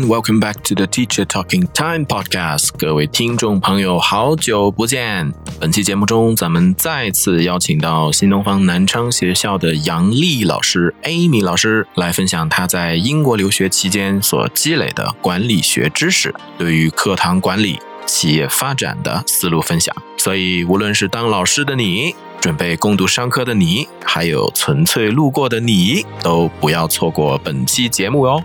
welcome back to the Teacher Talking Time podcast。各位听众朋友，好久不见！本期节目中，咱们再次邀请到新东方南昌学校的杨丽老师 Amy 老师来分享她在英国留学期间所积累的管理学知识，对于课堂管理、企业发展的思路分享。所以，无论是当老师的你，准备攻读商科的你，还有纯粹路过的你，都不要错过本期节目哟。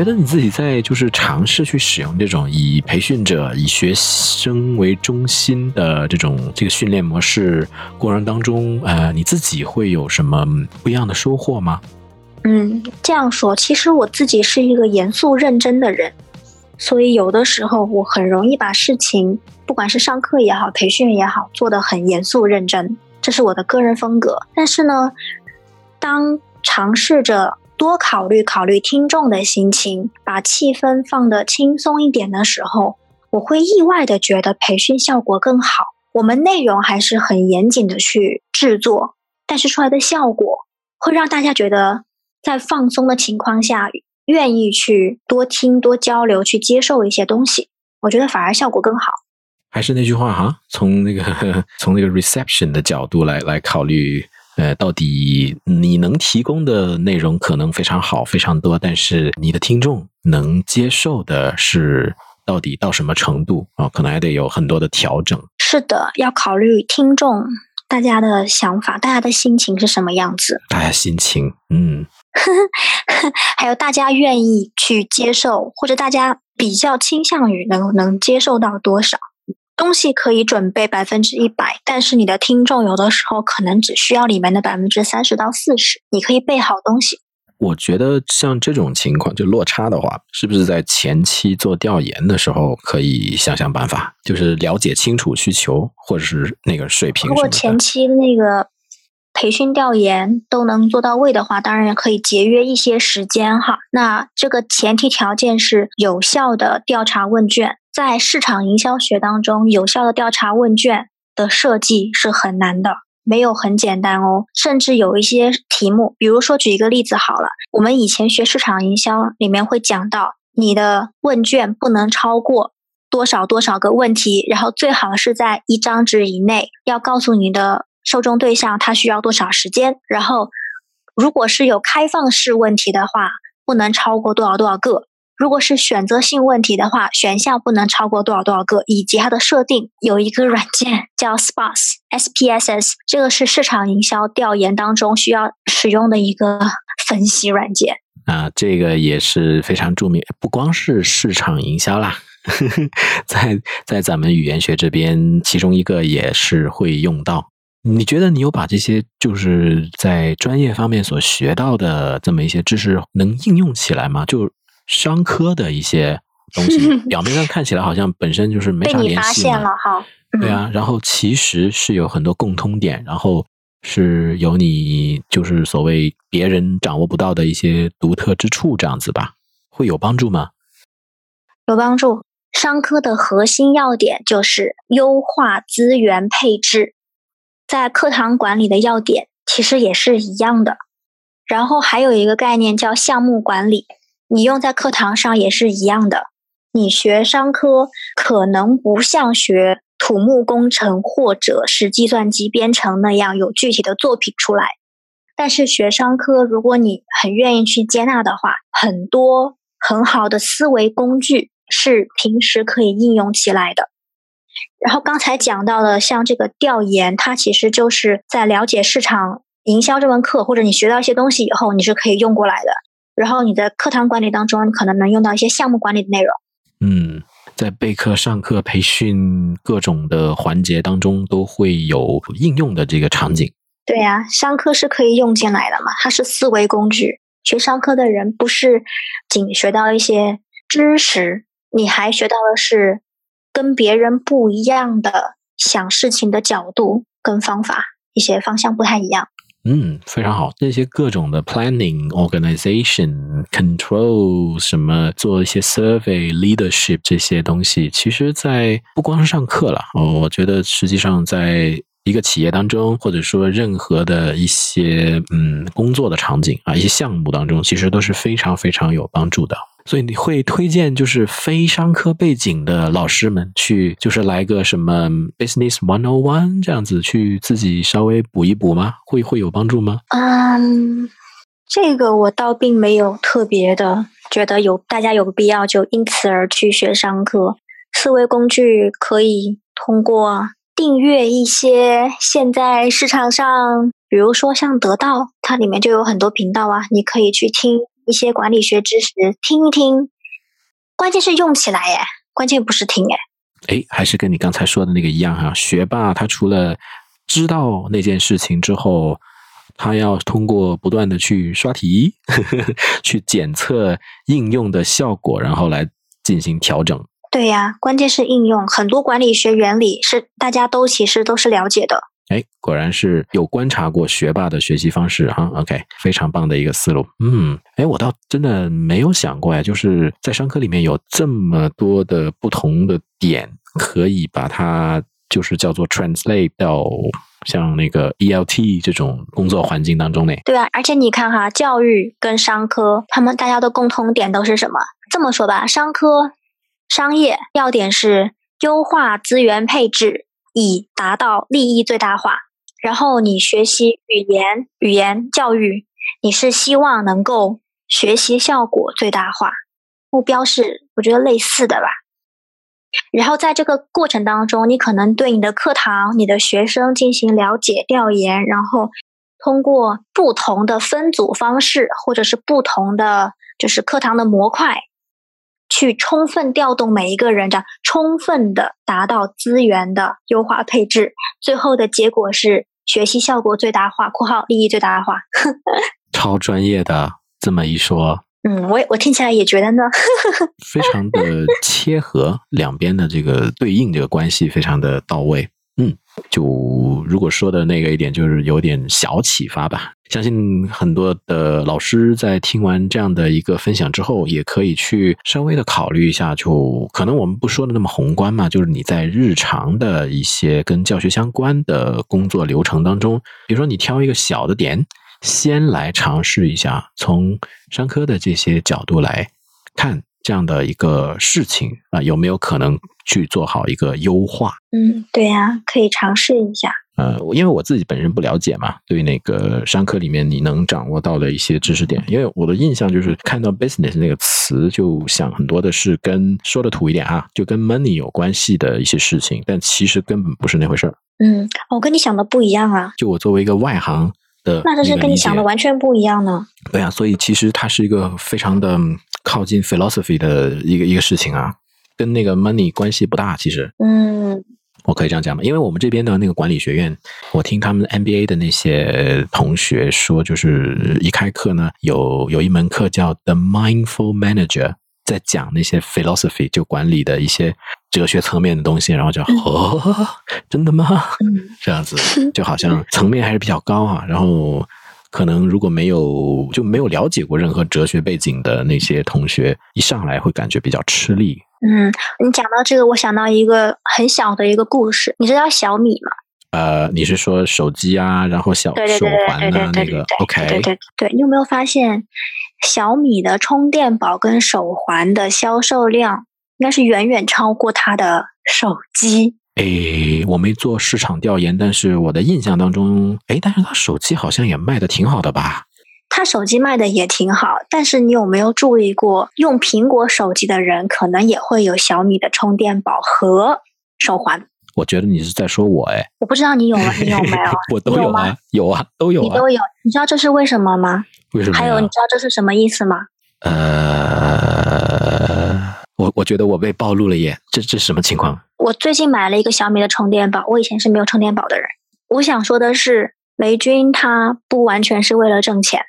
觉得你自己在就是尝试去使用这种以培训者、以学生为中心的这种这个训练模式过程当中，呃，你自己会有什么不一样的收获吗？嗯，这样说，其实我自己是一个严肃认真的人，所以有的时候我很容易把事情，不管是上课也好，培训也好，做得很严肃认真，这是我的个人风格。但是呢，当尝试着多考虑考虑听众的心情，把气氛放得轻松一点的时候，我会意外的觉得培训效果更好。我们内容还是很严谨的去制作，但是出来的效果会让大家觉得在放松的情况下，愿意去多听、多交流、去接受一些东西。我觉得反而效果更好。还是那句话哈，从那个 从那个 reception 的角度来来考虑。呃，到底你能提供的内容可能非常好、非常多，但是你的听众能接受的是到底到什么程度啊？可能还得有很多的调整。是的，要考虑听众大家的想法，大家的心情是什么样子？大家心情，嗯，还有大家愿意去接受，或者大家比较倾向于能能接受到多少？东西可以准备百分之一百，但是你的听众有的时候可能只需要里面的百分之三十到四十。你可以备好东西。我觉得像这种情况，就落差的话，是不是在前期做调研的时候可以想想办法，就是了解清楚需求或者是那个水平。如果前期那个培训调研都能做到位的话，当然可以节约一些时间哈。那这个前提条件是有效的调查问卷。在市场营销学当中，有效的调查问卷的设计是很难的，没有很简单哦。甚至有一些题目，比如说举一个例子好了，我们以前学市场营销里面会讲到，你的问卷不能超过多少多少个问题，然后最好是在一张纸以内，要告诉你的受众对象他需要多少时间，然后如果是有开放式问题的话，不能超过多少多少个。如果是选择性问题的话，选项不能超过多少多少个，以及它的设定有一个软件叫 SPAS，S P S S，这个是市场营销调研当中需要使用的一个分析软件啊，这个也是非常著名，不光是市场营销啦，在在咱们语言学这边，其中一个也是会用到。你觉得你有把这些就是在专业方面所学到的这么一些知识能应用起来吗？就商科的一些东西，表面上看起来好像本身就是没啥联系了哈。对啊，然后其实是有很多共通点，然后是有你就是所谓别人掌握不到的一些独特之处，这样子吧，会有帮助吗？有帮助。商科的核心要点就是优化资源配置，在课堂管理的要点其实也是一样的。然后还有一个概念叫项目管理。你用在课堂上也是一样的。你学商科可能不像学土木工程或者是计算机编程那样有具体的作品出来，但是学商科，如果你很愿意去接纳的话，很多很好的思维工具是平时可以应用起来的。然后刚才讲到的，像这个调研，它其实就是在了解市场营销这门课，或者你学到一些东西以后，你是可以用过来的。然后你的课堂管理当中，你可能能用到一些项目管理的内容。嗯，在备课、上课、培训各种的环节当中，都会有应用的这个场景。对呀，上课是可以用进来的嘛？它是思维工具。学上课的人不是仅学到一些知识，你还学到的是跟别人不一样的想事情的角度跟方法，一些方向不太一样。嗯，非常好。这些各种的 planning、organization、control，什么做一些 survey、leadership 这些东西，其实，在不光是上课了哦，我觉得实际上在一个企业当中，或者说任何的一些嗯工作的场景啊，一些项目当中，其实都是非常非常有帮助的。所以你会推荐就是非商科背景的老师们去，就是来个什么 Business One O One 这样子去自己稍微补一补吗？会会有帮助吗？嗯，这个我倒并没有特别的觉得有大家有必要就因此而去学商科。思维工具可以通过订阅一些现在市场上，比如说像得到，它里面就有很多频道啊，你可以去听。一些管理学知识听一听，关键是用起来哎，关键不是听哎。哎，还是跟你刚才说的那个一样哈。学霸他除了知道那件事情之后，他要通过不断的去刷题呵呵，去检测应用的效果，然后来进行调整。对呀，关键是应用，很多管理学原理是大家都其实都是了解的。哎，果然是有观察过学霸的学习方式哈。OK，非常棒的一个思路。嗯，哎，我倒真的没有想过呀，就是在商科里面有这么多的不同的点，可以把它就是叫做 translate 到像那个 ELT 这种工作环境当中呢。对啊，而且你看哈，教育跟商科，他们大家的共同点都是什么？这么说吧，商科商业要点是优化资源配置。以达到利益最大化。然后你学习语言、语言教育，你是希望能够学习效果最大化，目标是我觉得类似的吧。然后在这个过程当中，你可能对你的课堂、你的学生进行了解调研，然后通过不同的分组方式，或者是不同的就是课堂的模块。去充分调动每一个人，这样充分的达到资源的优化配置，最后的结果是学习效果最大化（括号利益最大化）。超专业的这么一说，嗯，我我听起来也觉得呢，非常的切合，两边的这个对应这个关系非常的到位。就如果说的那个一点，就是有点小启发吧。相信很多的老师在听完这样的一个分享之后，也可以去稍微的考虑一下。就可能我们不说的那么宏观嘛，就是你在日常的一些跟教学相关的工作流程当中，比如说你挑一个小的点，先来尝试一下，从商科的这些角度来看。这样的一个事情啊，有没有可能去做好一个优化？嗯，对呀，可以尝试一下。呃，因为我自己本身不了解嘛，对那个商科里面你能掌握到的一些知识点，因为我的印象就是看到 business 那个词，就想很多的是跟说的土一点啊，就跟 money 有关系的一些事情，但其实根本不是那回事儿。嗯，我跟你想的不一样啊。就我作为一个外行的，那这是跟你想的完全不一样呢。对啊，所以其实它是一个非常的。靠近 philosophy 的一个一个事情啊，跟那个 money 关系不大。其实，嗯，我可以这样讲吗？因为我们这边的那个管理学院，我听他们 MBA 的那些同学说，就是一开课呢，有有一门课叫 The Mindful Manager，在讲那些 philosophy 就管理的一些哲学层面的东西，然后就哦，真的吗？这样子就好像层面还是比较高啊，然后。可能如果没有就没有了解过任何哲学背景的那些同学，一上来会感觉比较吃力。嗯，你讲到这个，我想到一个很小的一个故事。你知道小米吗？呃，你是说手机啊，然后小手环啊那个？OK，对对对，你有没有发现小米的充电宝跟手环的销售量应该是远远超过他的手机？诶，我没做市场调研，但是我的印象当中，诶，但是他手机好像也卖的挺好的吧？他手机卖的也挺好，但是你有没有注意过，用苹果手机的人可能也会有小米的充电宝和手环？我觉得你是在说我，哎，我不知道你有吗？你有没有？我都有啊，有啊，都有。你都有，你知道这是为什么吗？为什么？还有，你知道这是什么意思吗？呃。我我觉得我被暴露了耶，这这什么情况？我最近买了一个小米的充电宝，我以前是没有充电宝的人。我想说的是，雷军他不完全是为了挣钱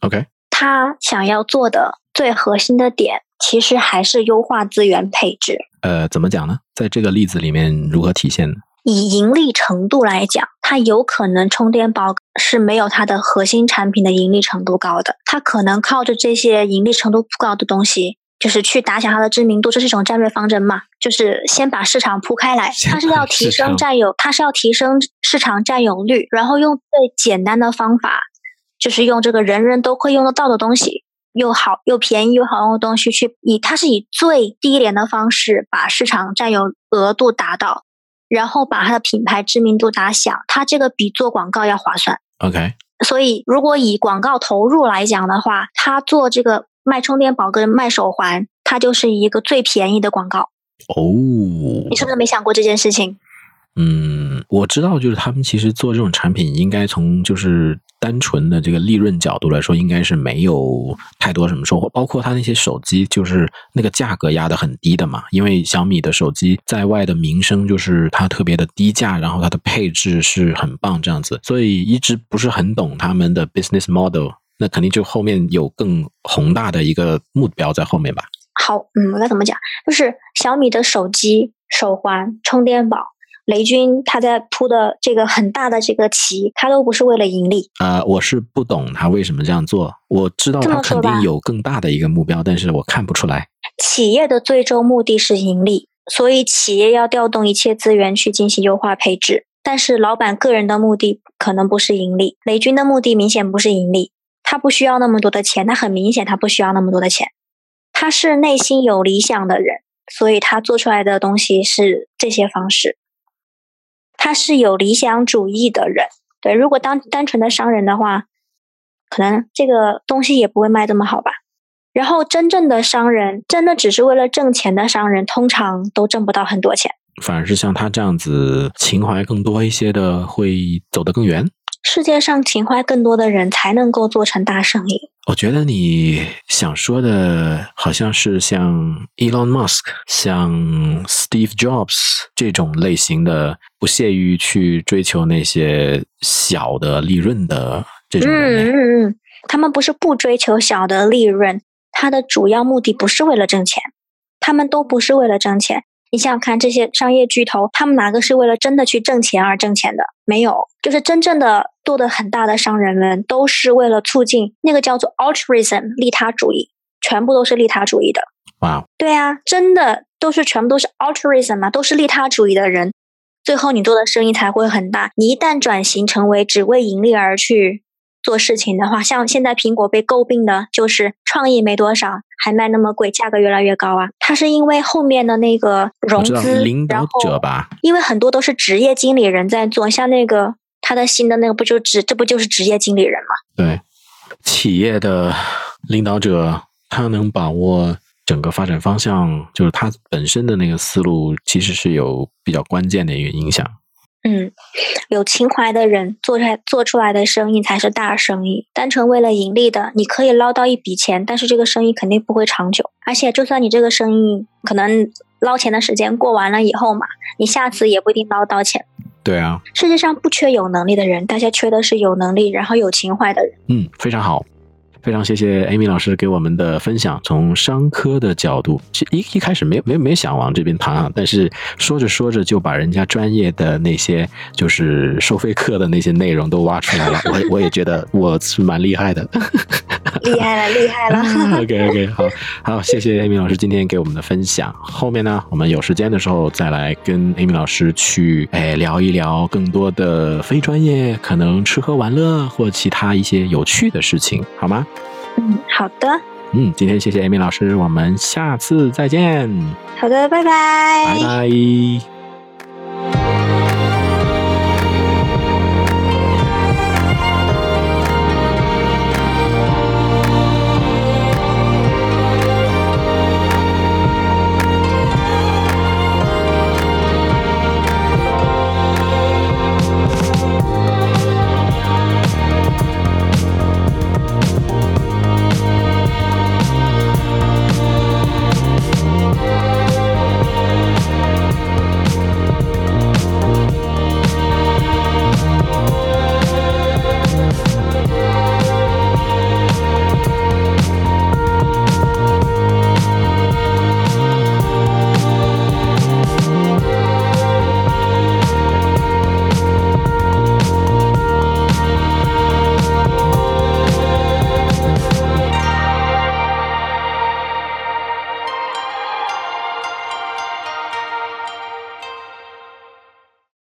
，OK，他想要做的最核心的点，其实还是优化资源配置。呃，怎么讲呢？在这个例子里面如何体现呢？以盈利程度来讲。它有可能充电宝是没有它的核心产品的盈利程度高的，它可能靠着这些盈利程度不高的东西，就是去打响它的知名度，这是一种战略方针嘛，就是先把市场铺开来，它是要提升占有，它是要提升市场占有率，然后用最简单的方法，就是用这个人人都会用得到的东西。又好又便宜又好用的东西，去以它是以最低廉的方式把市场占有额度达到，然后把它的品牌知名度打响，它这个比做广告要划算。OK，所以如果以广告投入来讲的话，它做这个卖充电宝跟卖手环，它就是一个最便宜的广告。哦，你是不是没想过这件事情？嗯，我知道，就是他们其实做这种产品，应该从就是单纯的这个利润角度来说，应该是没有太多什么收获。包括他那些手机，就是那个价格压得很低的嘛。因为小米的手机在外的名声就是它特别的低价，然后它的配置是很棒这样子，所以一直不是很懂他们的 business model。那肯定就后面有更宏大的一个目标在后面吧。好，嗯，我该怎么讲？就是小米的手机、手环、充电宝。雷军他在铺的这个很大的这个棋，他都不是为了盈利啊！我是不懂他为什么这样做。我知道他肯定有更大的一个目标，但是我看不出来。企业的最终目的是盈利，所以企业要调动一切资源去进行优化配置。但是老板个人的目的可能不是盈利，雷军的目的明显不是盈利，他不需要那么多的钱，他很明显他不需要那么多的钱，他是内心有理想的人，所以他做出来的东西是这些方式。他是有理想主义的人，对。如果当单纯的商人的话，可能这个东西也不会卖这么好吧。然后真正的商人，真的只是为了挣钱的商人，通常都挣不到很多钱。反而是像他这样子，情怀更多一些的，会走得更远。世界上情怀更多的人，才能够做成大生意。我觉得你想说的，好像是像 Elon Musk、像 Steve Jobs 这种类型的，不屑于去追求那些小的利润的这种人。嗯嗯嗯，他们不是不追求小的利润，他的主要目的不是为了挣钱，他们都不是为了挣钱。你想想看，这些商业巨头，他们哪个是为了真的去挣钱而挣钱的？没有，就是真正的做的很大的商人们，都是为了促进那个叫做 altruism 利他主义，全部都是利他主义的。哇，对啊，真的都是全部都是 altruism 嘛，都是利他主义的人，最后你做的生意才会很大。你一旦转型成为只为盈利而去。做事情的话，像现在苹果被诟病的就是创意没多少，还卖那么贵，价格越来越高啊。它是因为后面的那个融资，领导者吧？因为很多都是职业经理人在做，像那个他的新的那个不就职，这不就是职业经理人吗？对，企业的领导者他能把握整个发展方向，就是他本身的那个思路，其实是有比较关键的一个影响。嗯，有情怀的人做出来做出来的生意才是大生意。单纯为了盈利的，你可以捞到一笔钱，但是这个生意肯定不会长久。而且，就算你这个生意可能捞钱的时间过完了以后嘛，你下次也不一定捞到钱。对啊，世界上不缺有能力的人，大家缺的是有能力然后有情怀的人。嗯，非常好。非常谢谢 Amy 老师给我们的分享，从商科的角度，一一开始没没没想往这边谈啊，但是说着说着就把人家专业的那些就是收费课的那些内容都挖出来了，我我也觉得我是蛮厉害的，厉害了，厉害了。OK OK，好好，谢谢 Amy 老师今天给我们的分享。后面呢，我们有时间的时候再来跟 Amy 老师去哎聊一聊更多的非专业，可能吃喝玩乐或其他一些有趣的事情，好吗？嗯，好的。嗯，今天谢谢 Amy 老师，我们下次再见。好的，拜拜。拜拜。